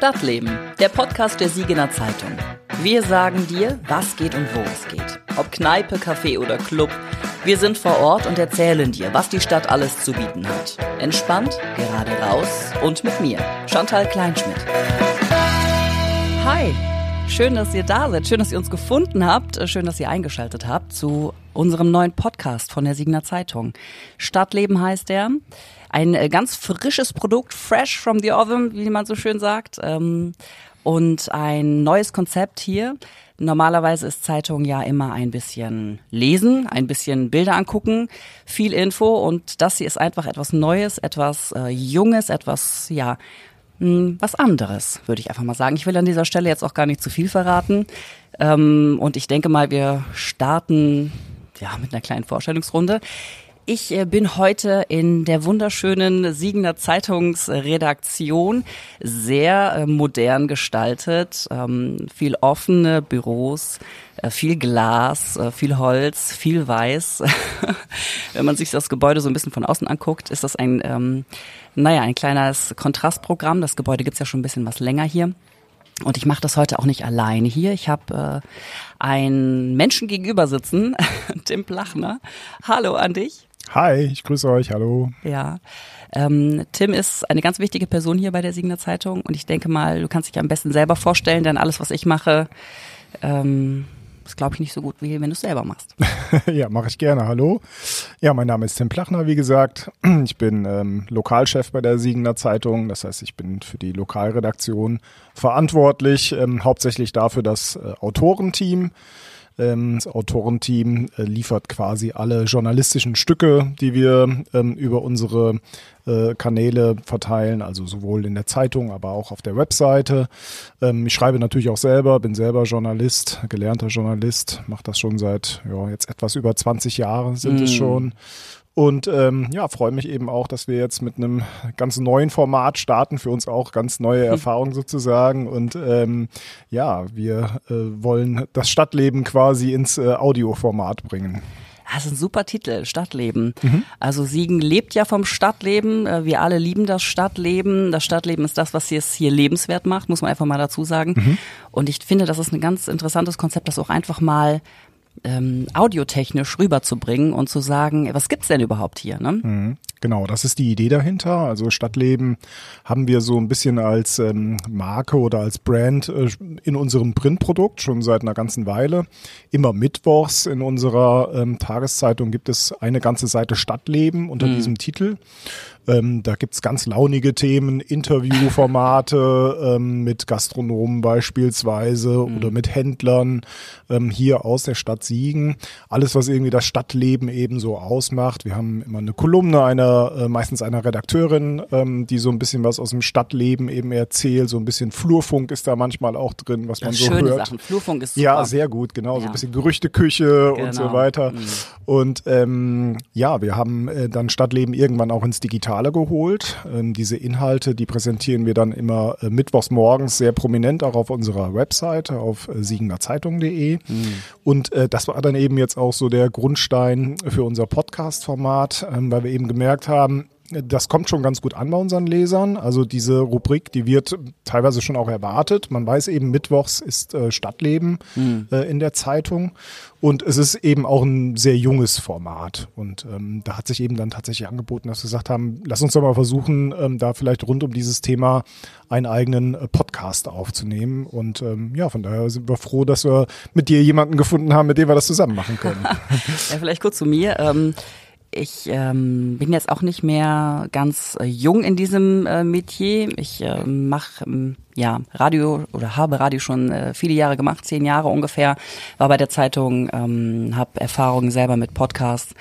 Stadtleben, der Podcast der Siegener Zeitung. Wir sagen dir, was geht und wo es geht. Ob Kneipe, Café oder Club, wir sind vor Ort und erzählen dir, was die Stadt alles zu bieten hat. Entspannt, gerade raus und mit mir, Chantal Kleinschmidt. Hi, schön, dass ihr da seid, schön, dass ihr uns gefunden habt, schön, dass ihr eingeschaltet habt zu unserem neuen Podcast von der Siegener Zeitung. Stadtleben heißt er. Ein äh, ganz frisches Produkt, fresh from the oven, wie man so schön sagt. Ähm, und ein neues Konzept hier. Normalerweise ist Zeitung ja immer ein bisschen lesen, ein bisschen Bilder angucken, viel Info und das hier ist einfach etwas Neues, etwas äh, Junges, etwas, ja, hm, was anderes, würde ich einfach mal sagen. Ich will an dieser Stelle jetzt auch gar nicht zu viel verraten. Ähm, und ich denke mal, wir starten ja mit einer kleinen Vorstellungsrunde. Ich äh, bin heute in der wunderschönen Siegener Zeitungsredaktion, sehr äh, modern gestaltet, ähm, viel offene Büros, äh, viel Glas, viel Holz, viel Weiß. Wenn man sich das Gebäude so ein bisschen von außen anguckt, ist das ein, ähm, naja, ein kleines Kontrastprogramm. Das Gebäude gibt's ja schon ein bisschen was länger hier. Und ich mache das heute auch nicht alleine hier. Ich habe äh, einen Menschen gegenüber sitzen, Tim Plachner. Hallo an dich. Hi, ich grüße euch, hallo. Ja, ähm, Tim ist eine ganz wichtige Person hier bei der Siegener Zeitung und ich denke mal, du kannst dich am besten selber vorstellen, denn alles, was ich mache, ähm, ist, glaube ich, nicht so gut, wie wenn du es selber machst. ja, mache ich gerne. Hallo. Ja, mein Name ist Tim Plachner, wie gesagt. Ich bin ähm, Lokalchef bei der Siegener Zeitung. Das heißt, ich bin für die Lokalredaktion verantwortlich, ähm, hauptsächlich dafür das äh, Autorenteam. Ähm, das Autorenteam äh, liefert quasi alle journalistischen Stücke, die wir ähm, über unsere äh, Kanäle verteilen, also sowohl in der Zeitung, aber auch auf der Webseite. Ähm, ich schreibe natürlich auch selber, bin selber Journalist, gelernter Journalist, mache das schon seit ja, jetzt etwas über 20 Jahren sind mm. es schon. Und ähm, ja, freue mich eben auch, dass wir jetzt mit einem ganz neuen Format starten, für uns auch ganz neue. Erfahrungen sozusagen. Und ähm, ja, wir äh, wollen das Stadtleben quasi ins äh, Audioformat bringen. Das ist ein super Titel, Stadtleben. Mhm. Also Siegen lebt ja vom Stadtleben. Äh, wir alle lieben das Stadtleben. Das Stadtleben ist das, was es hier lebenswert macht, muss man einfach mal dazu sagen. Mhm. Und ich finde, das ist ein ganz interessantes Konzept, das auch einfach mal ähm, audiotechnisch rüberzubringen und zu sagen, was gibt's denn überhaupt hier? Ne? Mhm. Genau, das ist die Idee dahinter. Also Stadtleben haben wir so ein bisschen als ähm, Marke oder als Brand äh, in unserem Printprodukt schon seit einer ganzen Weile. Immer mittwochs in unserer ähm, Tageszeitung gibt es eine ganze Seite Stadtleben unter mhm. diesem Titel. Ähm, da gibt's ganz launige Themen, Interviewformate ähm, mit Gastronomen beispielsweise mhm. oder mit Händlern ähm, hier aus der Stadt Siegen. Alles, was irgendwie das Stadtleben eben so ausmacht. Wir haben immer eine Kolumne einer, äh, meistens einer Redakteurin, ähm, die so ein bisschen was aus dem Stadtleben eben erzählt. So ein bisschen Flurfunk ist da manchmal auch drin, was man so schöne hört. Sachen. Flurfunk ist super. Ja, sehr gut, genau. Ja. So ein bisschen Gerüchteküche genau. und so genau. weiter. Mhm. Und ähm, ja, wir haben äh, dann Stadtleben irgendwann auch ins Digitale Digitale geholt. Ähm, diese Inhalte, die präsentieren wir dann immer äh, mittwochs morgens sehr prominent auch auf unserer Webseite auf äh, siegenerzeitung.de. Mhm. Und äh, das war dann eben jetzt auch so der Grundstein für unser Podcast-Format, ähm, weil wir eben gemerkt haben, das kommt schon ganz gut an bei unseren Lesern. Also diese Rubrik, die wird teilweise schon auch erwartet. Man weiß eben, mittwochs ist äh, Stadtleben mhm. äh, in der Zeitung. Und es ist eben auch ein sehr junges Format. Und ähm, da hat sich eben dann tatsächlich angeboten, dass wir gesagt haben, lass uns doch mal versuchen, ähm, da vielleicht rund um dieses Thema einen eigenen äh, Podcast aufzunehmen. Und ähm, ja, von daher sind wir froh, dass wir mit dir jemanden gefunden haben, mit dem wir das zusammen machen können. ja, vielleicht kurz zu mir. Ich ähm, bin jetzt auch nicht mehr ganz äh, jung in diesem äh, Metier. Ich äh, mache ähm, ja Radio oder habe Radio schon äh, viele Jahre gemacht, zehn Jahre ungefähr. War bei der Zeitung, ähm, habe Erfahrungen selber mit Podcasts.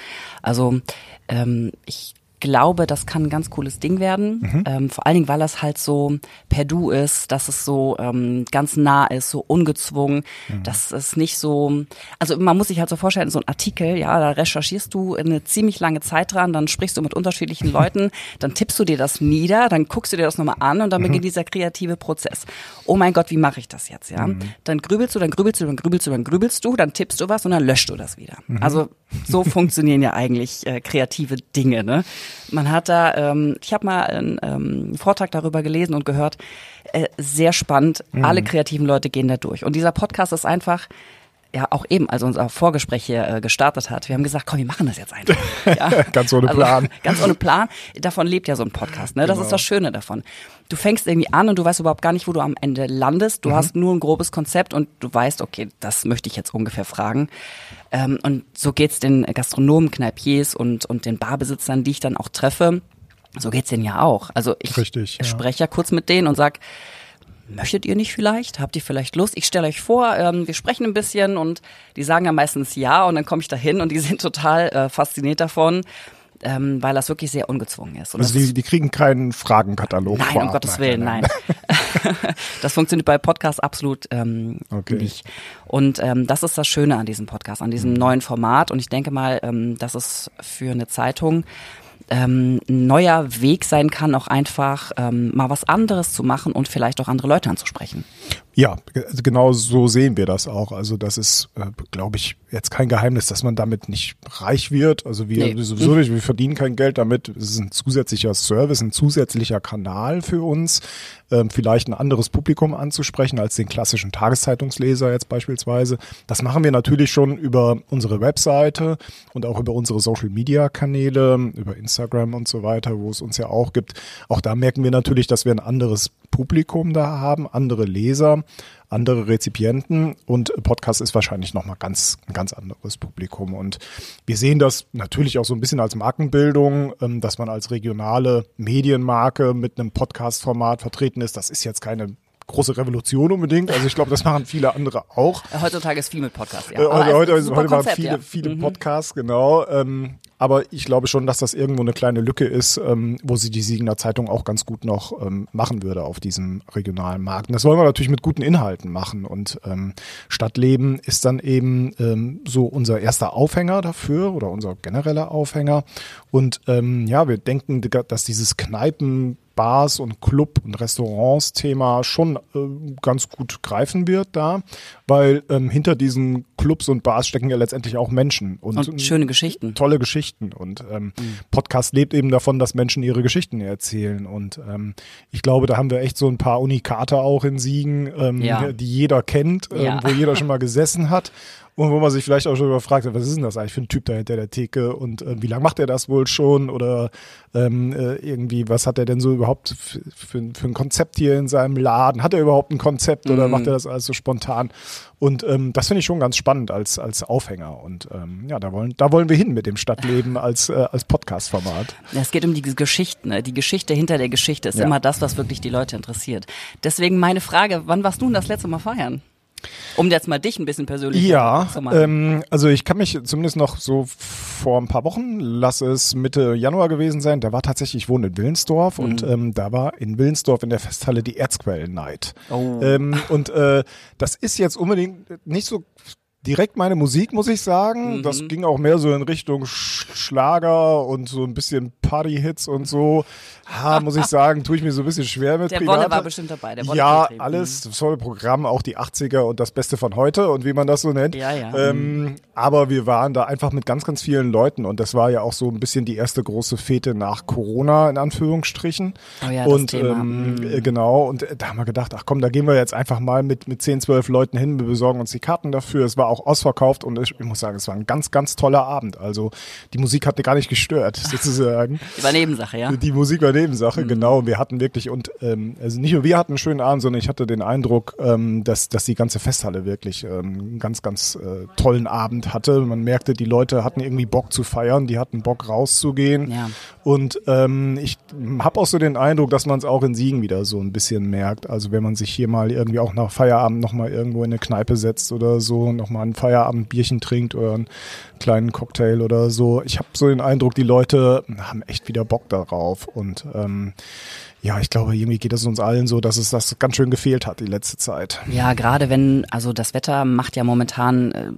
Also ähm, ich glaube, das kann ein ganz cooles Ding werden. Mhm. Ähm, vor allen Dingen, weil das halt so per Du ist, dass es so ähm, ganz nah ist, so ungezwungen. Mhm. Das ist nicht so. Also man muss sich halt so vorstellen, so ein Artikel, ja, da recherchierst du eine ziemlich lange Zeit dran, dann sprichst du mit unterschiedlichen Leuten, dann tippst du dir das nieder, dann guckst du dir das nochmal an und dann mhm. beginnt dieser kreative Prozess. Oh mein Gott, wie mache ich das jetzt, ja? Mhm. Dann grübelst du, dann grübelst du, dann grübelst du, dann grübelst du, dann tippst du was und dann löscht du das wieder. Mhm. Also so funktionieren ja eigentlich äh, kreative Dinge, ne? Man hat da, ähm, ich habe mal einen ähm, Vortrag darüber gelesen und gehört, äh, sehr spannend. Mhm. Alle kreativen Leute gehen da durch. Und dieser Podcast ist einfach ja auch eben, als unser Vorgespräch hier äh, gestartet hat, wir haben gesagt, komm, wir machen das jetzt einfach. Ja? ganz ohne also, Plan. ganz ohne Plan. Davon lebt ja so ein Podcast. Ne? Das genau. ist das Schöne davon. Du fängst irgendwie an und du weißt überhaupt gar nicht, wo du am Ende landest. Du mhm. hast nur ein grobes Konzept und du weißt, okay, das möchte ich jetzt ungefähr fragen. Ähm, und so geht's den Gastronomen, Kneipiers und, und den Barbesitzern, die ich dann auch treffe. So geht's denen ja auch. Also ich Richtig, ja. spreche ja kurz mit denen und sag, möchtet ihr nicht vielleicht? Habt ihr vielleicht Lust? Ich stelle euch vor, ähm, wir sprechen ein bisschen und die sagen ja meistens ja und dann komme ich da hin und die sind total äh, fasziniert davon. Ähm, weil das wirklich sehr ungezwungen ist. Und also die, die kriegen keinen Fragenkatalog. Nein, um Gottes Willen, nein. nein. das funktioniert bei Podcasts absolut ähm, okay. nicht. Und ähm, das ist das Schöne an diesem Podcast, an diesem neuen Format. Und ich denke mal, ähm, das ist für eine Zeitung ähm, ein neuer Weg sein kann, auch einfach ähm, mal was anderes zu machen und vielleicht auch andere Leute anzusprechen. Ja, also genau so sehen wir das auch. Also das ist, äh, glaube ich, jetzt kein Geheimnis, dass man damit nicht reich wird. Also wir nee. sowieso nicht, wir verdienen kein Geld damit. Es ist ein zusätzlicher Service, ein zusätzlicher Kanal für uns, ähm, vielleicht ein anderes Publikum anzusprechen als den klassischen Tageszeitungsleser jetzt beispielsweise. Das machen wir natürlich schon über unsere Webseite und auch über unsere Social-Media-Kanäle, über Instagram und so weiter, wo es uns ja auch gibt. Auch da merken wir natürlich, dass wir ein anderes Publikum da haben, andere Leser, andere Rezipienten und Podcast ist wahrscheinlich nochmal ganz, ein ganz anderes Publikum. Und wir sehen das natürlich auch so ein bisschen als Markenbildung, ähm, dass man als regionale Medienmarke mit einem Podcast-Format vertreten ist. Das ist jetzt keine große Revolution unbedingt. Also ich glaube, das machen viele andere auch. Heutzutage ist viel mit Podcasts, ja. Äh, heute, heute, heute machen viele, ja. viele mhm. Podcasts, genau. Ähm, aber ich glaube schon, dass das irgendwo eine kleine Lücke ist, ähm, wo sie die Siegener Zeitung auch ganz gut noch ähm, machen würde auf diesem regionalen Markt. Und das wollen wir natürlich mit guten Inhalten machen. Und ähm, Stadtleben ist dann eben ähm, so unser erster Aufhänger dafür oder unser genereller Aufhänger. Und ähm, ja, wir denken, dass dieses Kneipen Bars und Club und Restaurants Thema schon äh, ganz gut greifen wird da, weil ähm, hinter diesen Clubs und Bars stecken ja letztendlich auch Menschen und, und schöne Geschichten. Tolle Geschichten und ähm, mhm. Podcast lebt eben davon, dass Menschen ihre Geschichten erzählen und ähm, ich glaube, da haben wir echt so ein paar Unikate auch in Siegen, ähm, ja. die jeder kennt, ähm, ja. wo jeder schon mal gesessen hat und wo man sich vielleicht auch schon überfragt, was ist denn das eigentlich für ein Typ da hinter der Theke und äh, wie lange macht er das wohl schon oder ähm, äh, irgendwie, was hat er denn so überhaupt für, für, ein Konzept hier in seinem Laden? Hat er überhaupt ein Konzept oder mm. macht er das alles so spontan? Und ähm, das finde ich schon ganz spannend als, als Aufhänger. Und ähm, ja, da wollen, da wollen wir hin mit dem Stadtleben als, äh, als Podcast-Format. Es geht um die Geschichten. Ne? Die Geschichte hinter der Geschichte ist ja. immer das, was wirklich die Leute interessiert. Deswegen meine Frage, wann warst du denn das letzte Mal feiern? Um jetzt mal dich ein bisschen persönlich ja, zu machen. Ähm, also ich kann mich zumindest noch so vor ein paar Wochen, lass es Mitte Januar gewesen sein, da war tatsächlich, ich wohne in Willensdorf mhm. und ähm, da war in Willensdorf in der Festhalle die Erzquellen Night. Oh. Ähm, und äh, das ist jetzt unbedingt nicht so direkt meine Musik, muss ich sagen. Mhm. Das ging auch mehr so in Richtung Schlager und so ein bisschen Party-Hits und so. Ha, muss ich sagen, tue ich mir so ein bisschen schwer mit. Der Wolle war bestimmt dabei. Der Wolle ja, alles, das volle Programm, auch die 80er und das Beste von heute und wie man das so nennt. Ja, ja. Ähm, aber wir waren da einfach mit ganz, ganz vielen Leuten und das war ja auch so ein bisschen die erste große Fete nach Corona, in Anführungsstrichen. Oh ja, und das Thema. Ähm, mhm. genau, und da haben wir gedacht, ach komm, da gehen wir jetzt einfach mal mit, mit 10, 12 Leuten hin, wir besorgen uns die Karten dafür. Es war auch ausverkauft und ich, ich muss sagen, es war ein ganz, ganz toller Abend. Also die Musik hat gar nicht gestört, sozusagen. Die war Nebensache, ja. Die Musik war Nebensache, mhm. genau. Wir hatten wirklich und ähm, also nicht nur wir hatten einen schönen Abend, sondern ich hatte den Eindruck, ähm, dass, dass die ganze Festhalle wirklich ähm, einen ganz, ganz äh, tollen Abend hatte. Man merkte, die Leute hatten irgendwie Bock zu feiern, die hatten Bock rauszugehen. Ja. Und ähm, ich habe auch so den Eindruck, dass man es auch in Siegen wieder so ein bisschen merkt. Also wenn man sich hier mal irgendwie auch nach Feierabend nochmal irgendwo in eine Kneipe setzt oder so, nochmal ein Feierabendbierchen trinkt oder einen kleinen Cocktail oder so. Ich habe so den Eindruck, die Leute haben echt wieder Bock darauf. Und ähm, ja, ich glaube, irgendwie geht es uns allen so, dass es das ganz schön gefehlt hat die letzte Zeit. Ja, gerade wenn, also das Wetter macht ja momentan, äh,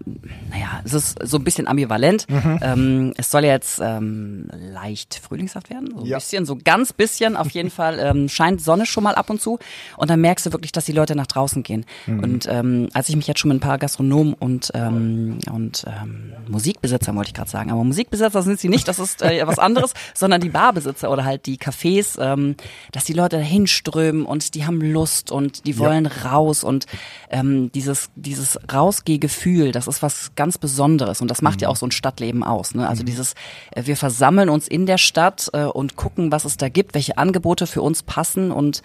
naja, es ist so ein bisschen ambivalent. Mhm. Ähm, es soll jetzt ähm, leicht frühlingshaft werden, so ein ja. bisschen, so ganz bisschen auf jeden Fall. Ähm, scheint Sonne schon mal ab und zu und dann merkst du wirklich, dass die Leute nach draußen gehen. Mhm. Und ähm, als ich mich jetzt schon mit ein paar Gastronomen und, ähm, und ähm, Musikbesitzer, wollte ich gerade sagen. Aber Musikbesitzer sind sie nicht, das ist äh, was anderes, sondern die Barbesitzer oder halt die Cafés, ähm, dass die Leute dahin strömen und die haben Lust und die wollen ja. raus und ähm, dieses, dieses Rausgehgefühl, das ist was ganz Besonderes und das macht mhm. ja auch so ein Stadtleben aus. Ne? Also mhm. dieses, äh, wir versammeln uns in der Stadt äh, und gucken, was es da gibt, welche Angebote für uns passen und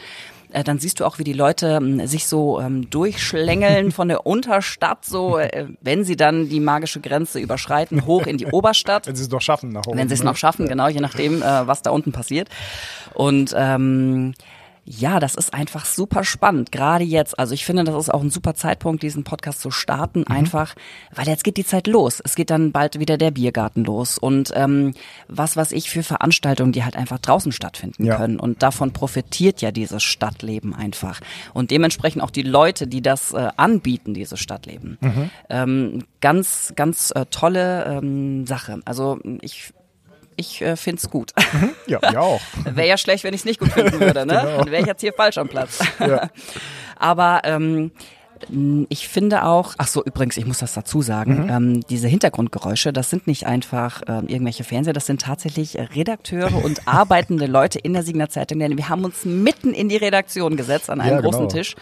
äh, dann siehst du auch, wie die Leute ähm, sich so ähm, durchschlängeln von der Unterstadt, so äh, wenn sie dann die magische Grenze überschreiten, hoch in die Oberstadt. wenn sie es noch schaffen nach oben. Wenn sie es ne? noch schaffen, genau, je nachdem, äh, was da unten passiert. Und ähm, ja, das ist einfach super spannend, gerade jetzt. Also ich finde, das ist auch ein super Zeitpunkt, diesen Podcast zu starten, mhm. einfach, weil jetzt geht die Zeit los. Es geht dann bald wieder der Biergarten los und ähm, was was ich für Veranstaltungen, die halt einfach draußen stattfinden ja. können. Und davon profitiert ja dieses Stadtleben einfach. Und dementsprechend auch die Leute, die das äh, anbieten, dieses Stadtleben. Mhm. Ähm, ganz, ganz äh, tolle ähm, Sache. Also ich ich äh, finde es gut. Mhm. Ja, ja auch. wäre ja schlecht, wenn ich es nicht gut finden würde, ne? genau. Dann wäre ich jetzt hier falsch am Platz. Ja. Aber ähm, ich finde auch, ach so, übrigens, ich muss das dazu sagen, mhm. ähm, diese Hintergrundgeräusche, das sind nicht einfach äh, irgendwelche Fernseher, das sind tatsächlich Redakteure und arbeitende Leute in der Signer Zeitung. Denn wir haben uns mitten in die Redaktion gesetzt an einem ja, großen genau. Tisch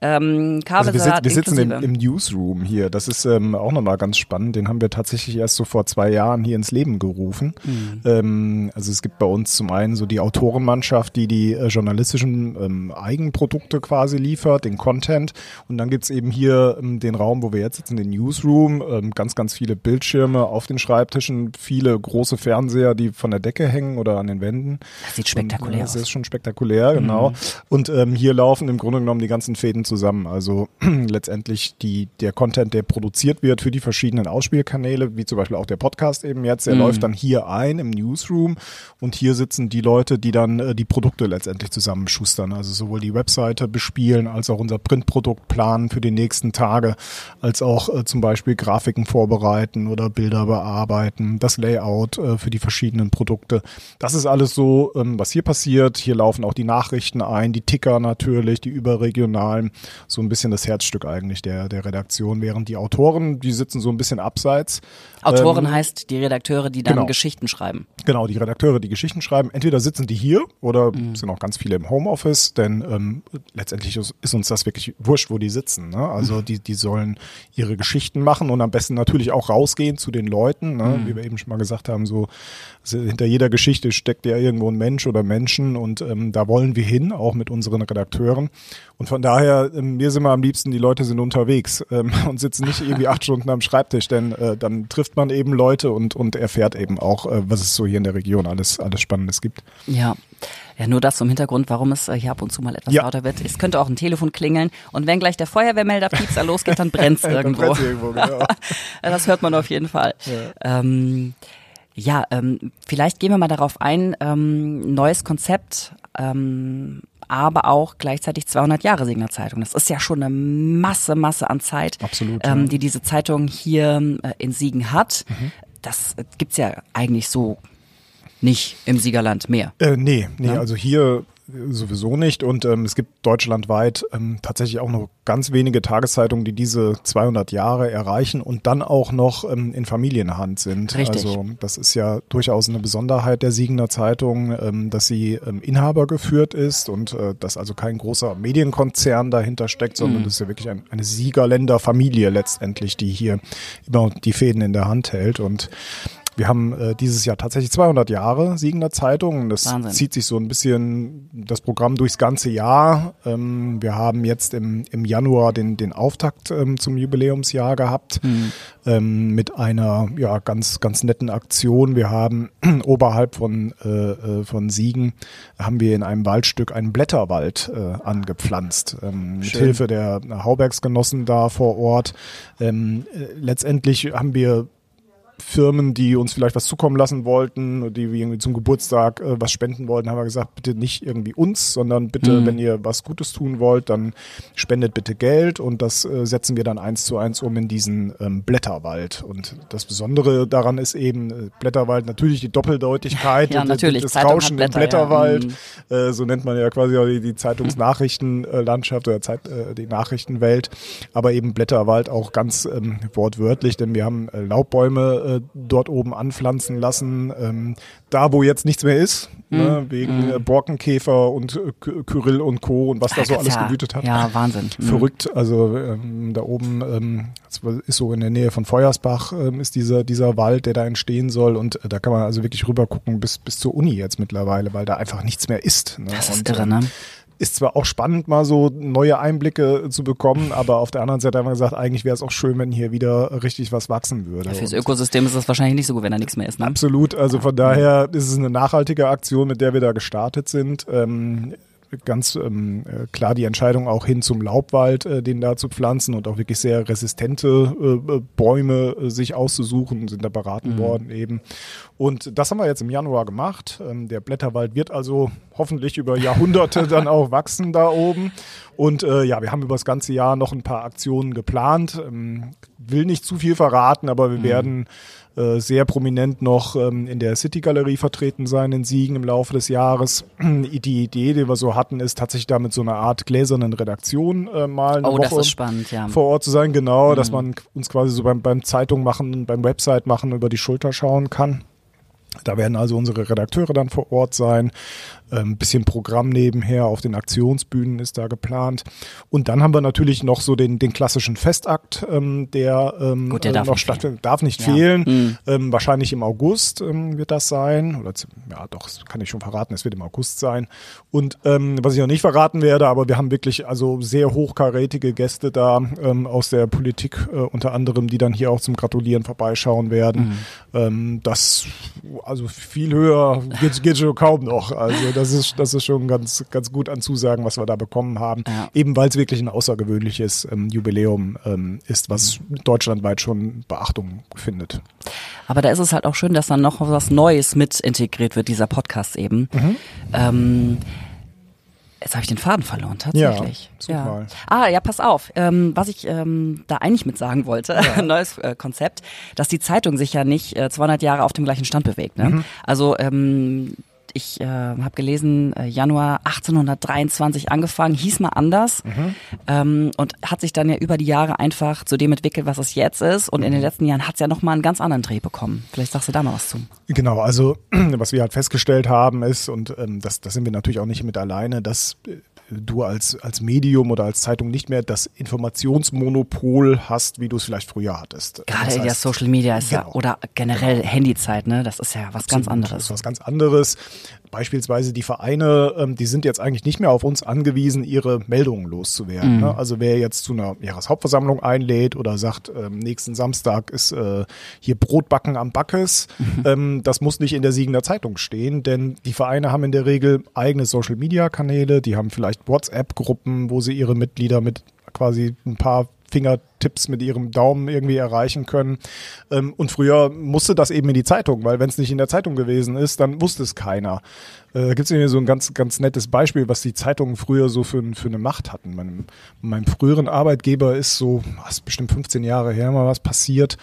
ähm, also wir, sit wir sitzen im, im, Newsroom hier. Das ist ähm, auch nochmal ganz spannend. Den haben wir tatsächlich erst so vor zwei Jahren hier ins Leben gerufen. Mhm. Ähm, also es gibt bei uns zum einen so die Autorenmannschaft, die die äh, journalistischen ähm, Eigenprodukte quasi liefert, den Content. Und dann gibt's eben hier ähm, den Raum, wo wir jetzt sitzen, den Newsroom. Ähm, ganz, ganz viele Bildschirme auf den Schreibtischen, viele große Fernseher, die von der Decke hängen oder an den Wänden. Das sieht spektakulär Und, äh, aus. Das ist schon spektakulär, genau. Mhm. Und ähm, hier laufen im Grunde genommen die ganzen Fäden zusammen. Also letztendlich die, der Content, der produziert wird für die verschiedenen Ausspielkanäle, wie zum Beispiel auch der Podcast eben jetzt, der mhm. läuft dann hier ein im Newsroom und hier sitzen die Leute, die dann äh, die Produkte letztendlich zusammenschustern. Also sowohl die Webseite bespielen, als auch unser Printprodukt planen für die nächsten Tage, als auch äh, zum Beispiel Grafiken vorbereiten oder Bilder bearbeiten, das Layout äh, für die verschiedenen Produkte. Das ist alles so, ähm, was hier passiert. Hier laufen auch die Nachrichten ein, die Ticker natürlich, die überregionalen so ein bisschen das Herzstück eigentlich der, der Redaktion, während die Autoren, die sitzen so ein bisschen abseits. Autoren ähm, heißt die Redakteure, die dann genau. Geschichten schreiben. Genau, die Redakteure, die Geschichten schreiben. Entweder sitzen die hier oder mhm. sind auch ganz viele im Homeoffice, denn ähm, letztendlich ist, ist, uns das wirklich wurscht, wo die sitzen. Ne? Also mhm. die, die sollen ihre Geschichten machen und am besten natürlich auch rausgehen zu den Leuten, ne? Mhm. wie wir eben schon mal gesagt haben, so hinter jeder Geschichte steckt ja irgendwo ein Mensch oder Menschen und ähm, da wollen wir hin, auch mit unseren Redakteuren. Und von daher, ähm, mir sind wir am liebsten, die Leute sind unterwegs ähm, und sitzen nicht irgendwie acht Stunden am Schreibtisch, denn äh, dann trifft man eben Leute und, und erfährt eben auch, äh, was es so hier in der Region alles, alles Spannendes gibt. Ja. Ja, nur das zum Hintergrund, warum es äh, hier ab und zu mal etwas ja. lauter wird. Es könnte auch ein Telefon klingeln und wenn gleich der Feuerwehrmelder Piepser losgeht, dann brennt es irgendwo. dann irgendwo genau. das hört man auf jeden Fall. Ja. Ähm, ja, ähm, vielleicht gehen wir mal darauf ein, ähm, neues Konzept, ähm, aber auch gleichzeitig 200 Jahre Signer Zeitung. Das ist ja schon eine Masse, Masse an Zeit, Absolut, ähm, ja. die diese Zeitung hier äh, in Siegen hat. Mhm. Das äh, gibt's ja eigentlich so nicht im Siegerland mehr. Äh, nee, nee, ja? also hier sowieso nicht. Und ähm, es gibt deutschlandweit ähm, tatsächlich auch noch ganz wenige Tageszeitungen, die diese 200 Jahre erreichen und dann auch noch ähm, in Familienhand sind. Richtig. Also das ist ja durchaus eine Besonderheit der Siegener Zeitung, ähm, dass sie ähm, Inhaber geführt ist und äh, dass also kein großer Medienkonzern dahinter steckt, sondern mhm. das ist ja wirklich ein, eine Siegerländer Familie letztendlich, die hier immer die Fäden in der Hand hält. Und wir haben äh, dieses Jahr tatsächlich 200 Jahre Siegender Zeitung. Das Wahnsinn. zieht sich so ein bisschen das Programm durchs ganze Jahr. Ähm, wir haben jetzt im, im Januar den, den Auftakt ähm, zum Jubiläumsjahr gehabt mhm. ähm, mit einer ja ganz ganz netten Aktion. Wir haben oberhalb von äh, äh, von Siegen haben wir in einem Waldstück einen Blätterwald äh, angepflanzt ähm, mit Hilfe der Haubergsgenossen da vor Ort. Ähm, äh, letztendlich haben wir Firmen, die uns vielleicht was zukommen lassen wollten, die wir irgendwie zum Geburtstag äh, was spenden wollten, haben wir gesagt, bitte nicht irgendwie uns, sondern bitte, mhm. wenn ihr was Gutes tun wollt, dann spendet bitte Geld und das äh, setzen wir dann eins zu eins um in diesen ähm, Blätterwald. Und das Besondere daran ist eben, äh, Blätterwald natürlich die Doppeldeutigkeit ja, natürlich. das Zeitung Rauschen Blätter, im Blätterwald, ja. mhm. äh, so nennt man ja quasi auch die, die Zeitungsnachrichtenlandschaft oder Zeit, äh, die Nachrichtenwelt, aber eben Blätterwald auch ganz ähm, wortwörtlich, denn wir haben äh, Laubbäume äh, dort oben anpflanzen lassen, ähm, da wo jetzt nichts mehr ist, mhm. ne, wegen mhm. Borkenkäfer und äh, Kyrill und Co. und was da so alles ja, gewütet hat. Ja, Wahnsinn. Mhm. Verrückt, also ähm, da oben ähm, ist so in der Nähe von Feuersbach ähm, ist dieser, dieser Wald, der da entstehen soll und äh, da kann man also wirklich rüber gucken bis, bis zur Uni jetzt mittlerweile, weil da einfach nichts mehr ist. Ne? Das ist und, irre, ne? Ist zwar auch spannend, mal so neue Einblicke zu bekommen, aber auf der anderen Seite haben wir gesagt, eigentlich wäre es auch schön, wenn hier wieder richtig was wachsen würde. Ja, fürs Ökosystem ist das wahrscheinlich nicht so gut, wenn da nichts mehr ist. Ne? Absolut. Also von daher ist es eine nachhaltige Aktion, mit der wir da gestartet sind. Ähm, ganz ähm, äh, klar die Entscheidung auch hin zum Laubwald, äh, den da zu pflanzen und auch wirklich sehr resistente äh, äh Bäume äh, sich auszusuchen, sind da beraten mhm. worden eben. Und das haben wir jetzt im Januar gemacht. Ähm, der Blätterwald wird also hoffentlich über Jahrhunderte dann auch wachsen da oben. Und äh, ja, wir haben über das ganze Jahr noch ein paar Aktionen geplant. Ähm, will nicht zu viel verraten, aber wir mhm. werden äh, sehr prominent noch ähm, in der City Galerie vertreten sein in Siegen im Laufe des Jahres. Die Idee, die wir so hatten, ist tatsächlich damit so eine Art gläsernen Redaktion äh, mal eine oh, Woche spannend, ja. vor Ort zu sein. Genau, mhm. dass man uns quasi so beim, beim Zeitung machen, beim Website machen über die Schulter schauen kann. Da werden also unsere Redakteure dann vor Ort sein. Ein ähm, bisschen Programm nebenher auf den Aktionsbühnen ist da geplant. Und dann haben wir natürlich noch so den, den klassischen Festakt, ähm, der, ähm, Gut, der darf noch stattfindet. Darf nicht ja. fehlen. Mhm. Ähm, wahrscheinlich im August ähm, wird das sein. Oder ja, doch, das kann ich schon verraten, es wird im August sein. Und ähm, was ich noch nicht verraten werde, aber wir haben wirklich also sehr hochkarätige Gäste da ähm, aus der Politik, äh, unter anderem, die dann hier auch zum Gratulieren vorbeischauen werden. Mhm. Ähm, das also viel höher geht, geht schon kaum noch. Also das ist, das ist schon ganz, ganz gut an Zusagen, was wir da bekommen haben. Ja. Eben weil es wirklich ein außergewöhnliches ähm, Jubiläum ähm, ist, was deutschlandweit schon Beachtung findet. Aber da ist es halt auch schön, dass dann noch was Neues mit integriert wird, dieser Podcast eben. Mhm. Ähm, Jetzt habe ich den Faden verloren, tatsächlich. Ja, ja. Ah, ja, pass auf. Ähm, was ich ähm, da eigentlich mit sagen wollte, ja. neues äh, Konzept, dass die Zeitung sich ja nicht äh, 200 Jahre auf dem gleichen Stand bewegt. Ne? Mhm. Also ähm, ich äh, habe gelesen, äh, Januar 1823 angefangen, hieß mal anders mhm. ähm, und hat sich dann ja über die Jahre einfach zu dem entwickelt, was es jetzt ist. Und in den mhm. letzten Jahren hat es ja nochmal einen ganz anderen Dreh bekommen. Vielleicht sagst du da mal was zu. Genau, also was wir halt festgestellt haben ist, und ähm, das, das sind wir natürlich auch nicht mit alleine, dass äh, du als, als Medium oder als Zeitung nicht mehr das Informationsmonopol hast, wie du es vielleicht früher hattest. Gerade das heißt, ja Social Media ist genau. ja, oder generell Handyzeit, ne? Das ist ja was Absolut, ganz anderes. Das ist was ganz anderes. Beispielsweise die Vereine, ähm, die sind jetzt eigentlich nicht mehr auf uns angewiesen, ihre Meldungen loszuwerden. Mhm. Ne? Also wer jetzt zu einer Jahreshauptversammlung einlädt oder sagt, ähm, nächsten Samstag ist äh, hier Brotbacken am Backes, mhm. ähm, das muss nicht in der Siegener Zeitung stehen, denn die Vereine haben in der Regel eigene Social-Media-Kanäle, die haben vielleicht WhatsApp-Gruppen, wo sie ihre Mitglieder mit quasi ein paar Fingertipps mit ihrem Daumen irgendwie erreichen können. Ähm, und früher musste das eben in die Zeitung, weil wenn es nicht in der Zeitung gewesen ist, dann wusste es keiner. Äh, da gibt es so ein ganz, ganz nettes Beispiel, was die Zeitungen früher so für, für eine Macht hatten. Meinem, meinem früheren Arbeitgeber ist so, was bestimmt 15 Jahre her mal was passiert.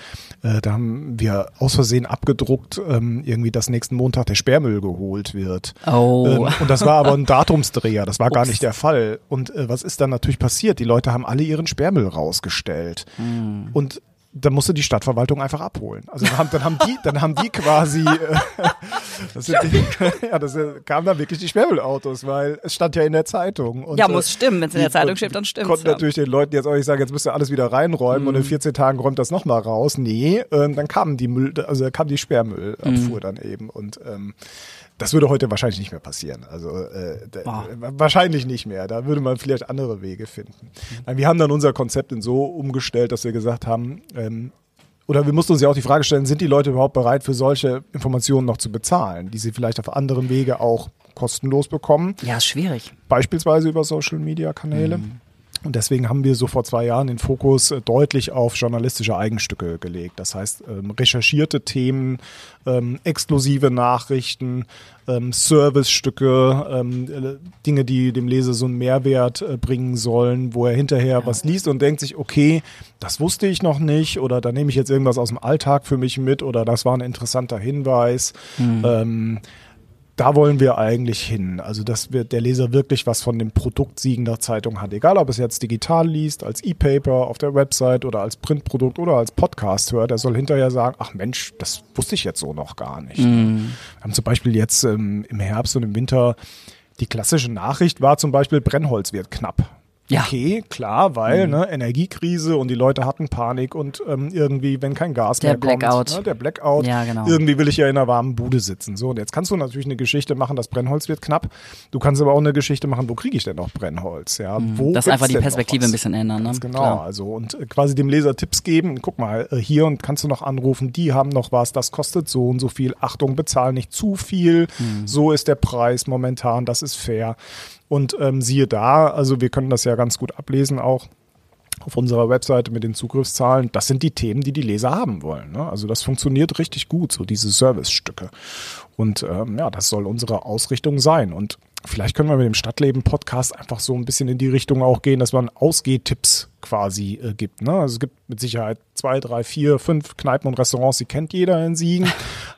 Äh, da haben wir aus Versehen abgedruckt, ähm, irgendwie, dass nächsten Montag der Sperrmüll geholt wird. Oh. Ähm, und das war aber ein Datumsdreher, das war Ups. gar nicht der Fall. Und äh, was ist dann natürlich passiert? Die Leute haben alle ihren Sperrmüll rausgestellt. Mm. Und dann musste die Stadtverwaltung einfach abholen. Also dann haben, dann haben die, dann haben die quasi, äh, das sind die, ja, das kamen dann wirklich die Sperrmüllautos, weil es stand ja in der Zeitung. Und, ja, muss stimmen. Wenn es in der Zeitung steht, dann stimmt Konnten ja. natürlich den Leuten jetzt auch nicht sagen, jetzt müsst ihr alles wieder reinräumen mhm. und in 14 Tagen räumt das nochmal raus. Nee, äh, dann kamen die Müll, also kam die Sperrmüllabfuhr mhm. dann eben und ähm, das würde heute wahrscheinlich nicht mehr passieren. Also äh, oh. wahrscheinlich nicht mehr. Da würde man vielleicht andere Wege finden. Mhm. Wir haben dann unser Konzept in so umgestellt, dass wir gesagt haben, ähm, oder wir mussten uns ja auch die Frage stellen, sind die Leute überhaupt bereit, für solche Informationen noch zu bezahlen, die sie vielleicht auf anderem Wege auch kostenlos bekommen? Ja, ist schwierig. Beispielsweise über Social-Media-Kanäle. Mhm. Und deswegen haben wir so vor zwei Jahren den Fokus äh, deutlich auf journalistische Eigenstücke gelegt. Das heißt, ähm, recherchierte Themen, ähm, exklusive Nachrichten, ähm, Servicestücke, ähm, äh, Dinge, die dem Leser so einen Mehrwert äh, bringen sollen, wo er hinterher ja. was liest und denkt sich, okay, das wusste ich noch nicht oder da nehme ich jetzt irgendwas aus dem Alltag für mich mit oder das war ein interessanter Hinweis. Mhm. Da wollen wir eigentlich hin. Also, dass wir, der Leser wirklich was von dem Produkt siegender Zeitung hat. Egal, ob es jetzt digital liest, als E-Paper auf der Website oder als Printprodukt oder als Podcast hört, er soll hinterher sagen, ach Mensch, das wusste ich jetzt so noch gar nicht. Mm. Wir haben zum Beispiel jetzt ähm, im Herbst und im Winter die klassische Nachricht war zum Beispiel, Brennholz wird knapp. Ja. Okay, klar, weil mhm. ne, Energiekrise und die Leute hatten Panik und ähm, irgendwie, wenn kein Gas der mehr Blackout. kommt, ne, der Blackout, ja, genau. irgendwie will ich ja in einer warmen Bude sitzen. So, und jetzt kannst du natürlich eine Geschichte machen, das Brennholz wird knapp. Du kannst aber auch eine Geschichte machen, wo kriege ich denn noch Brennholz? Ja, mhm. wo das einfach die Perspektive ein bisschen ändern. Ne? Ganz genau, Klar. also und äh, quasi dem Leser Tipps geben. Guck mal, äh, hier und kannst du noch anrufen, die haben noch was, das kostet so und so viel. Achtung, bezahl nicht zu viel. Mhm. So ist der Preis momentan, das ist fair. Und ähm, siehe da, also wir können das ja ganz gut ablesen auch auf unserer Webseite mit den Zugriffszahlen, das sind die Themen, die die Leser haben wollen. Ne? Also das funktioniert richtig gut, so diese Servicestücke. Und ähm, ja, das soll unsere Ausrichtung sein. Und vielleicht können wir mit dem Stadtleben-Podcast einfach so ein bisschen in die Richtung auch gehen, dass man Ausgehtipps quasi äh, gibt. Ne? Also es gibt mit Sicherheit zwei, drei, vier, fünf Kneipen und Restaurants, die kennt jeder in Siegen.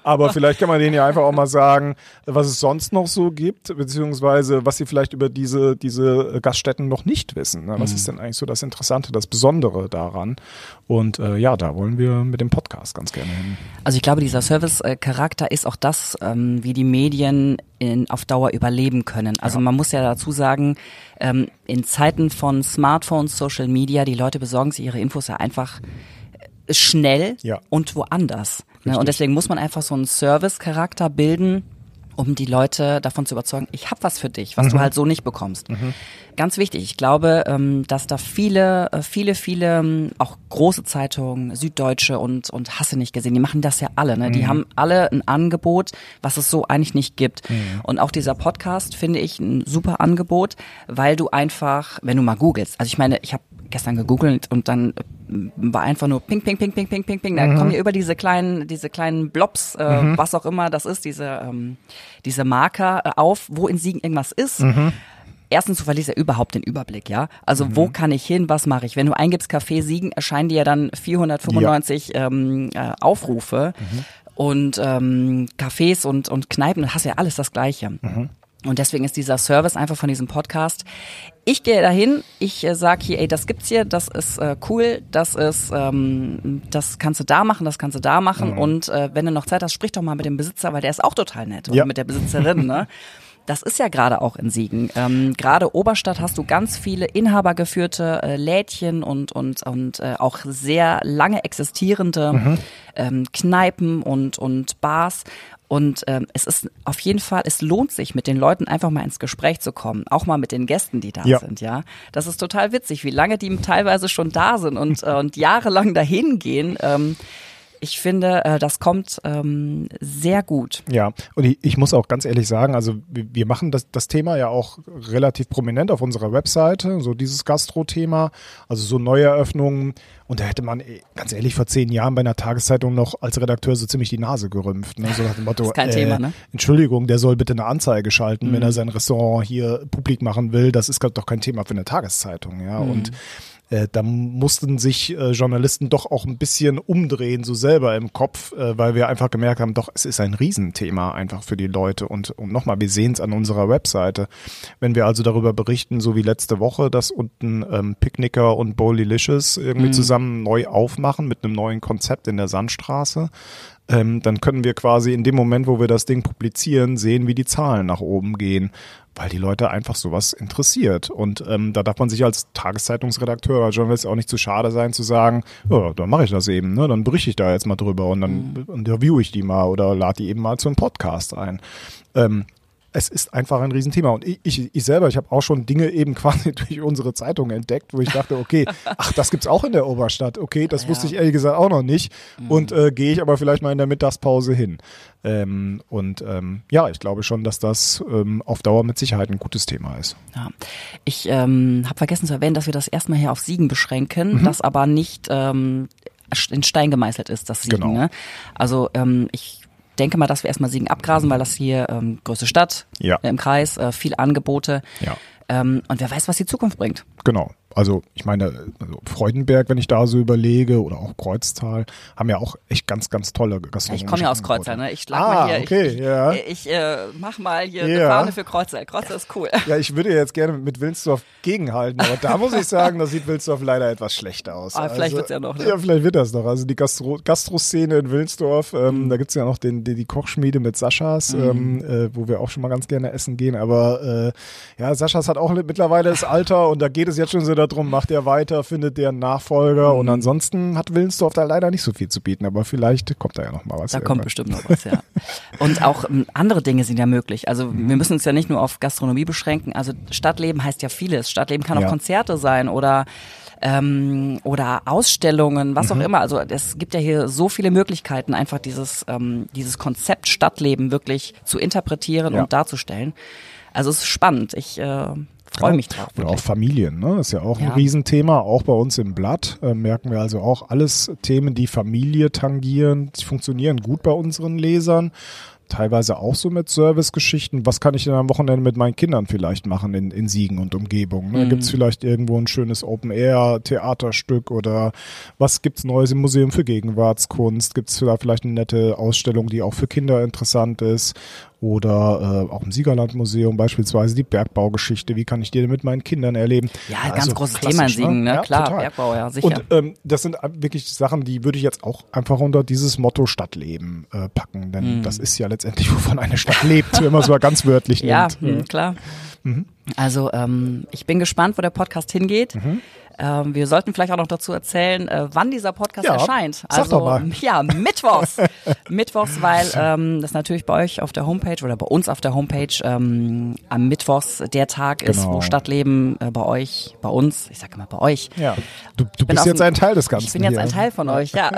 Aber vielleicht kann man denen ja einfach auch mal sagen, was es sonst noch so gibt, beziehungsweise was sie vielleicht über diese, diese Gaststätten noch nicht wissen. Ne? Was mhm. ist denn eigentlich so das Interessante, das Besondere daran? Und äh, ja, da wollen wir mit dem Podcast ganz gerne hin. Also ich glaube, dieser Service-Charakter ist auch das, ähm, wie die Medien in, auf Dauer überleben können. Also ja. man muss ja dazu sagen, ähm, in Zeiten von Smartphones, Social Media, die Leute besorgen sich ihre Infos ja einfach schnell ja. und woanders. Ne? Und deswegen muss man einfach so einen Service-Charakter bilden, um die Leute davon zu überzeugen, ich habe was für dich, was mhm. du halt so nicht bekommst. Mhm. Ganz wichtig, ich glaube, ähm, dass da viele, äh, viele, viele, ähm, auch große Zeitungen, Süddeutsche und, und Hasse nicht gesehen, die machen das ja alle. Ne? Die mhm. haben alle ein Angebot, was es so eigentlich nicht gibt. Mhm. Und auch dieser Podcast finde ich ein super Angebot, weil du einfach, wenn du mal googelst, also ich meine, ich habe gestern gegoogelt und dann war einfach nur ping, ping, ping, ping, ping, ping, ping. Da mhm. kommen ja über diese kleinen, diese kleinen Blobs, äh, mhm. was auch immer das ist, diese, ähm, diese Marker äh, auf, wo in Siegen irgendwas ist. Mhm. Erstens, du verlierst ja überhaupt den Überblick, ja. Also mhm. wo kann ich hin, was mache ich? Wenn du eingibst Café Siegen, erscheinen dir ja dann 495 ja. ähm, äh, Aufrufe mhm. und ähm, Cafés und, und Kneipen, hast ja alles das Gleiche. Und deswegen ist dieser Service einfach von diesem Podcast. Ich gehe dahin, ich äh, sage hier, ey, das gibt's hier, das ist äh, cool, das ist, ähm, das kannst du da machen, das kannst du da machen. Mhm. Und äh, wenn du noch Zeit hast, sprich doch mal mit dem Besitzer, weil der ist auch total nett. Ja. Und mit der Besitzerin, ne? Das ist ja gerade auch in Siegen. Ähm, gerade Oberstadt hast du ganz viele inhabergeführte äh, Lädchen und und und äh, auch sehr lange existierende mhm. ähm, Kneipen und und Bars. Und ähm, es ist auf jeden Fall, es lohnt sich, mit den Leuten einfach mal ins Gespräch zu kommen, auch mal mit den Gästen, die da ja. sind, ja. Das ist total witzig, wie lange die teilweise schon da sind und, äh, und jahrelang dahin gehen. Ähm, ich finde, äh, das kommt ähm, sehr gut. Ja, und ich, ich, muss auch ganz ehrlich sagen, also wir, machen das, das Thema ja auch relativ prominent auf unserer Webseite, so dieses Gastro-Thema, also so Neueröffnungen. Und da hätte man, ganz ehrlich, vor zehn Jahren bei einer Tageszeitung noch als Redakteur so ziemlich die Nase gerümpft. Ne? So nach dem Motto, ist kein äh, Thema, ne? Entschuldigung, der soll bitte eine Anzeige schalten, mhm. wenn er sein Restaurant hier publik machen will. Das ist doch kein Thema für eine Tageszeitung. Ja, mhm. und äh, da mussten sich äh, Journalisten doch auch ein bisschen umdrehen, so selber im Kopf, äh, weil wir einfach gemerkt haben, doch, es ist ein Riesenthema einfach für die Leute. Und, und nochmal, wir sehen es an unserer Webseite. Wenn wir also darüber berichten, so wie letzte Woche, dass unten ähm, Picknicker und Bowlylicious irgendwie mhm. zusammen neu aufmachen mit einem neuen Konzept in der Sandstraße, ähm, dann können wir quasi in dem Moment, wo wir das Ding publizieren, sehen, wie die Zahlen nach oben gehen, weil die Leute einfach sowas interessiert. Und ähm, da darf man sich als Tageszeitungsredakteur oder Journalist auch nicht zu schade sein, zu sagen, ja, dann mache ich das eben, ne? dann berichte ich da jetzt mal drüber und dann mhm. interviewe ich die mal oder lade die eben mal zu einem Podcast ein. Ähm, es ist einfach ein Riesenthema. Und ich, ich, ich selber, ich habe auch schon Dinge eben quasi durch unsere Zeitung entdeckt, wo ich dachte, okay, ach, das gibt's auch in der Oberstadt. Okay, das ja. wusste ich ehrlich gesagt auch noch nicht. Mhm. Und äh, gehe ich aber vielleicht mal in der Mittagspause hin. Ähm, und ähm, ja, ich glaube schon, dass das ähm, auf Dauer mit Sicherheit ein gutes Thema ist. Ja. Ich ähm, habe vergessen zu erwähnen, dass wir das erstmal hier auf Siegen beschränken, mhm. das aber nicht ähm, in Stein gemeißelt ist, das Siegen. Genau. Ne? Also ähm, ich denke mal, dass wir erstmal Siegen abgrasen, weil das hier ähm, größte Stadt ja. äh, im Kreis, äh, viel Angebote. Ja. Ähm, und wer weiß, was die Zukunft bringt. Genau. Also ich meine, also Freudenberg, wenn ich da so überlege, oder auch Kreuztal, haben ja auch echt ganz, ganz tolle Gastronomie. Ich komme ja aus Kreuztal, ne? Ich schlag ah, mal hier, okay, ich, ja. ich, ich äh, mach mal hier ja. eine Fahne für Kreuztal. Kreuztal ist cool. Ja, ich würde jetzt gerne mit Wilnsdorf gegenhalten, aber da muss ich sagen, da sieht Wilnsdorf leider etwas schlechter aus. Aber ah, vielleicht also, wird's ja noch, ne? Ja, vielleicht wird das noch. Also die Gastro Gastroszene in Wilnsdorf, ähm, mhm. da gibt's ja noch den, die, die Kochschmiede mit Saschas, mhm. ähm, äh, wo wir auch schon mal ganz gerne essen gehen, aber äh, ja, Saschas hat auch mittlerweile das Alter und da geht es jetzt schon so darum, macht er weiter findet der Nachfolger mhm. und ansonsten hat Willensdorf da leider nicht so viel zu bieten, aber vielleicht kommt da ja noch mal was. Da kommt bestimmt noch was, ja. und auch ähm, andere Dinge sind ja möglich. Also mhm. wir müssen uns ja nicht nur auf Gastronomie beschränken. Also Stadtleben heißt ja vieles. Stadtleben kann auch ja. Konzerte sein oder ähm, oder Ausstellungen, was mhm. auch immer. Also es gibt ja hier so viele Möglichkeiten, einfach dieses, ähm, dieses Konzept Stadtleben wirklich zu interpretieren ja. und darzustellen. Also es ist spannend. Ich äh, freue mich drauf. Oder auch Familien, ne? Das ist ja auch ja. ein Riesenthema, auch bei uns im Blatt. Äh, merken wir also auch alles Themen, die Familie tangieren, die funktionieren gut bei unseren Lesern teilweise auch so mit Servicegeschichten. Was kann ich denn am Wochenende mit meinen Kindern vielleicht machen in, in Siegen und Umgebung? Ne? Mhm. Gibt es vielleicht irgendwo ein schönes Open-Air-Theaterstück oder was gibt's Neues im Museum für Gegenwartskunst? Gibt es da vielleicht eine nette Ausstellung, die auch für Kinder interessant ist? Oder äh, auch im Siegerlandmuseum beispielsweise die Bergbaugeschichte. Wie kann ich die denn mit meinen Kindern erleben? Ja, also, ganz großes Thema in Siegen, ne? Ja, Klar, total. Bergbau, ja, sicher. Und ähm, das sind wirklich Sachen, die würde ich jetzt auch einfach unter dieses Motto Stadtleben äh, packen. Denn mhm. das ist ja letztendlich, wovon eine Stadt lebt, wenn man es mal ganz wörtlich nimmt. Ja, mh, klar. Mhm. Also ähm, ich bin gespannt, wo der Podcast hingeht. Mhm. Ähm, wir sollten vielleicht auch noch dazu erzählen, äh, wann dieser Podcast ja, erscheint. Also sag doch mal. ja, mittwochs. mittwochs, weil ähm, das natürlich bei euch auf der Homepage oder bei uns auf der Homepage ähm, am Mittwochs der Tag ist, genau. wo Stadtleben äh, bei euch, bei uns, ich sage immer bei euch. Ja. Du, du bist jetzt ein Teil des Ganzen. Ich bin jetzt hier. ein Teil von euch, ja.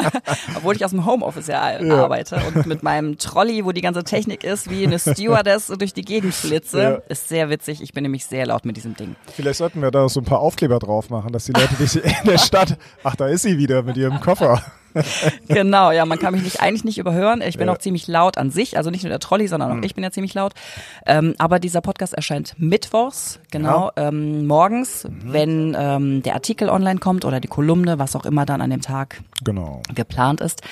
Obwohl ich aus dem Homeoffice ja, ja, arbeite und mit meinem Trolley, wo die ganze Technik ist, wie eine Stewardess durch die Gegend flitze, ja. ist sehr witzig. Ich bin nämlich sehr laut mit diesem Ding. Vielleicht sollten wir da so ein paar Aufkleber drauf drauf machen, dass die Leute dich in der Stadt, ach, da ist sie wieder mit ihrem Koffer. genau, ja, man kann mich nicht, eigentlich nicht überhören. Ich bin ja. auch ziemlich laut an sich, also nicht nur der Trolley, sondern auch mhm. ich bin ja ziemlich laut. Ähm, aber dieser Podcast erscheint mittwochs, genau, ja. ähm, morgens, mhm. wenn ähm, der Artikel online kommt oder die Kolumne, was auch immer dann an dem Tag genau. geplant ist.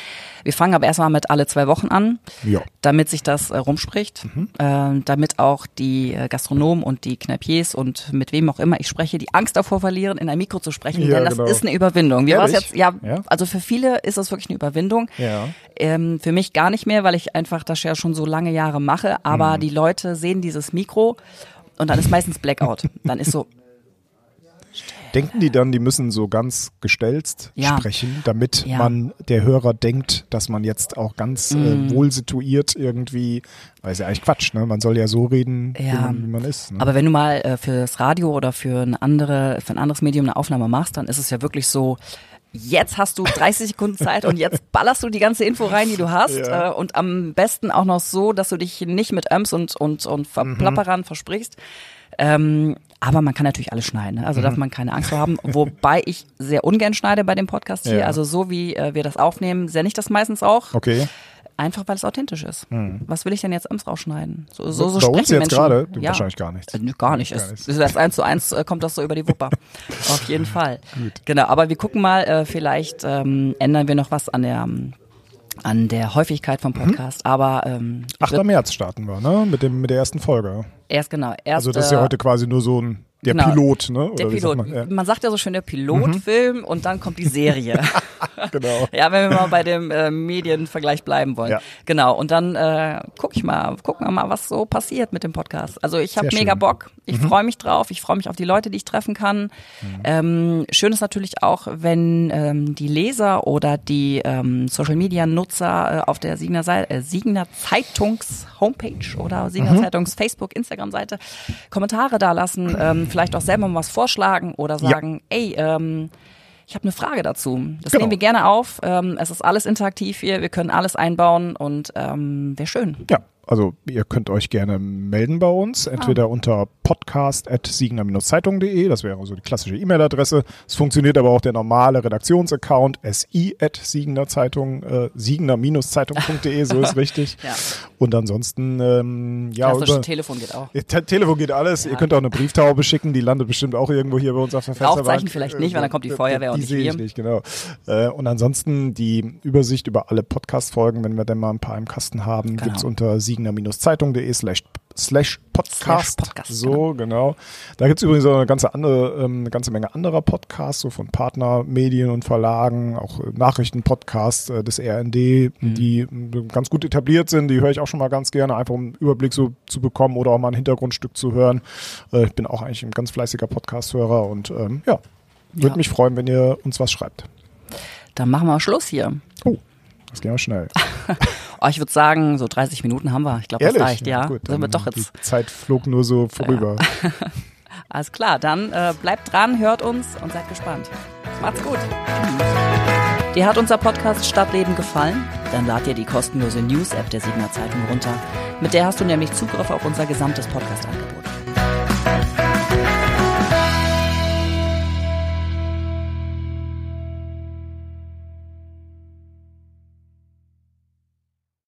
Wir fangen aber erstmal mit alle zwei Wochen an, ja. damit sich das äh, rumspricht, mhm. äh, damit auch die äh, Gastronomen und die Kneipiers und mit wem auch immer ich spreche, die Angst davor verlieren, in ein Mikro zu sprechen, denn das genau. ist eine Überwindung. Wie war jetzt? Ja, ja, also für viele ist das wirklich eine Überwindung. Ja. Ähm, für mich gar nicht mehr, weil ich einfach das ja schon so lange Jahre mache, aber mhm. die Leute sehen dieses Mikro und dann ist meistens Blackout. Dann ist so, Denken die dann, die müssen so ganz gestelzt ja. sprechen, damit ja. man der Hörer denkt, dass man jetzt auch ganz mm. äh, mhm. wohl situiert irgendwie, weil es ja eigentlich Quatsch, ne? Man soll ja so reden, ja. Wie, man, wie, man, ist. Ne? Aber wenn du mal äh, fürs Radio oder für eine andere, für ein anderes Medium eine Aufnahme machst, dann ist es ja wirklich so, jetzt hast du 30 Sekunden Zeit und jetzt ballerst du die ganze Info rein, die du hast. Ja. Äh, und am besten auch noch so, dass du dich nicht mit Öms und, und, und Verplapperern mhm. versprichst. Ähm, aber man kann natürlich alles schneiden. Ne? Also mhm. darf man keine Angst vor haben. Wobei ich sehr ungern schneide bei dem Podcast hier. Ja. Also so wie äh, wir das aufnehmen, sende ich das meistens auch. Okay. Einfach weil es authentisch ist. Mhm. Was will ich denn jetzt Öms rausschneiden? So, so, so Bei uns jetzt gerade? Ja. Wahrscheinlich gar nichts. Äh, gar nicht. Gar. Ist das eins zu eins äh, kommt das so über die Wupper. Auf jeden Fall. Gut. Genau, aber wir gucken mal, äh, vielleicht ähm, ändern wir noch was an der an der Häufigkeit vom mhm. Podcast. Mhm. Aber ähm, 8. März starten wir, ne? Mit dem mit der ersten Folge. Erst genau. Erst, also das ist ja heute quasi nur so ein der genau. Pilot, ne? Oder der Pilot. Man? Ja. man, sagt ja so schön der Pilotfilm mhm. und dann kommt die Serie. genau. Ja, wenn wir mal bei dem äh, Medienvergleich bleiben wollen. Ja. Genau. Und dann äh, guck ich mal, gucken wir mal, was so passiert mit dem Podcast. Also ich habe mega Bock. Ich mhm. freue mich drauf. Ich freue mich auf die Leute, die ich treffen kann. Mhm. Ähm, schön ist natürlich auch, wenn ähm, die Leser oder die ähm, Social Media Nutzer äh, auf der Siegner, äh, Siegner Zeitungs Homepage oder Siegner mhm. Zeitungs Facebook, Instagram Seite Kommentare da lassen. Ähm, vielleicht auch selber mal was vorschlagen oder sagen, ja. ey, ähm, ich habe eine Frage dazu. Das genau. nehmen wir gerne auf. Ähm, es ist alles interaktiv hier, wir können alles einbauen und ähm, wäre schön. Ja, also ihr könnt euch gerne melden bei uns, entweder ah. unter podcast.siegner-zeitung.de, das wäre so die klassische E-Mail-Adresse. Es funktioniert aber auch der normale Redaktionsaccount si.siegner-zeitung, äh, siegner-zeitung.de, so ist richtig. ja. Und ansonsten, ähm, ja. Über, Telefon geht auch. Te Telefon geht alles. Ja. Ihr könnt auch eine Brieftaube schicken, die landet bestimmt auch irgendwo hier bei uns auf der Fensterbank. Rauchzeichen vielleicht nicht, weil dann kommt die Feuerwehr die, die und nicht. Ich nicht, genau. Äh, und ansonsten die Übersicht über alle Podcast-Folgen, wenn wir denn mal ein paar im Kasten haben, genau. gibt's unter siegner siegner-zeitung.de slash slash Podcast. Podcast. So, genau. Da gibt es übrigens auch eine ganze andere, ähm, eine ganze Menge anderer Podcasts, so von Partnermedien und Verlagen, auch Nachrichtenpodcasts äh, des RND, mhm. die äh, ganz gut etabliert sind. Die höre ich auch schon mal ganz gerne, einfach um einen Überblick so zu bekommen oder auch mal ein Hintergrundstück zu hören. Äh, ich bin auch eigentlich ein ganz fleißiger Podcast-Hörer und ähm, ja, würde ja. mich freuen, wenn ihr uns was schreibt. Dann machen wir Schluss hier. Oh, das geht auch schnell. Oh, ich würde sagen, so 30 Minuten haben wir. Ich glaube, das reicht, ja. ja. Gut, sind wir doch jetzt. Die Zeit flog nur so vorüber. Ja. Alles klar, dann äh, bleibt dran, hört uns und seid gespannt. Macht's gut. Dir hat unser Podcast Stadtleben gefallen? Dann lad dir die kostenlose News-App der Signer Zeitung runter. Mit der hast du nämlich Zugriff auf unser gesamtes Podcast-Angebot.